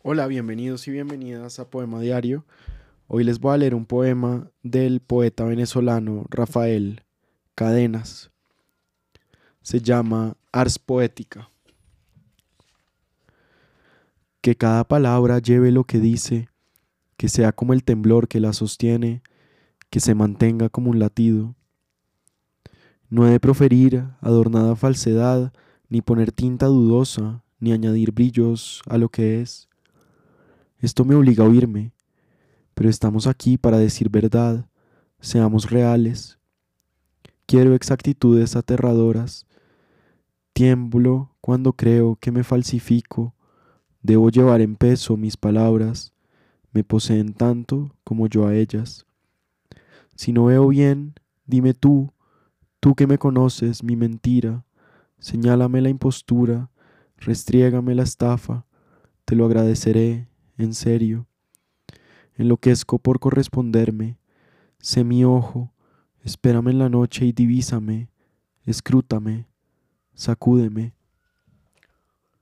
Hola, bienvenidos y bienvenidas a Poema Diario. Hoy les voy a leer un poema del poeta venezolano Rafael Cadenas. Se llama Ars Poética. Que cada palabra lleve lo que dice, que sea como el temblor que la sostiene, que se mantenga como un latido. No he de proferir adornada falsedad, ni poner tinta dudosa, ni añadir brillos a lo que es. Esto me obliga a oírme, pero estamos aquí para decir verdad, seamos reales. Quiero exactitudes aterradoras. Tiemblo cuando creo que me falsifico. Debo llevar en peso mis palabras. Me poseen tanto como yo a ellas. Si no veo bien, dime tú, tú que me conoces mi mentira, señálame la impostura, restriégame la estafa, te lo agradeceré en serio. Enloquezco por corresponderme. Sé mi ojo, espérame en la noche y divísame, escrútame, sacúdeme.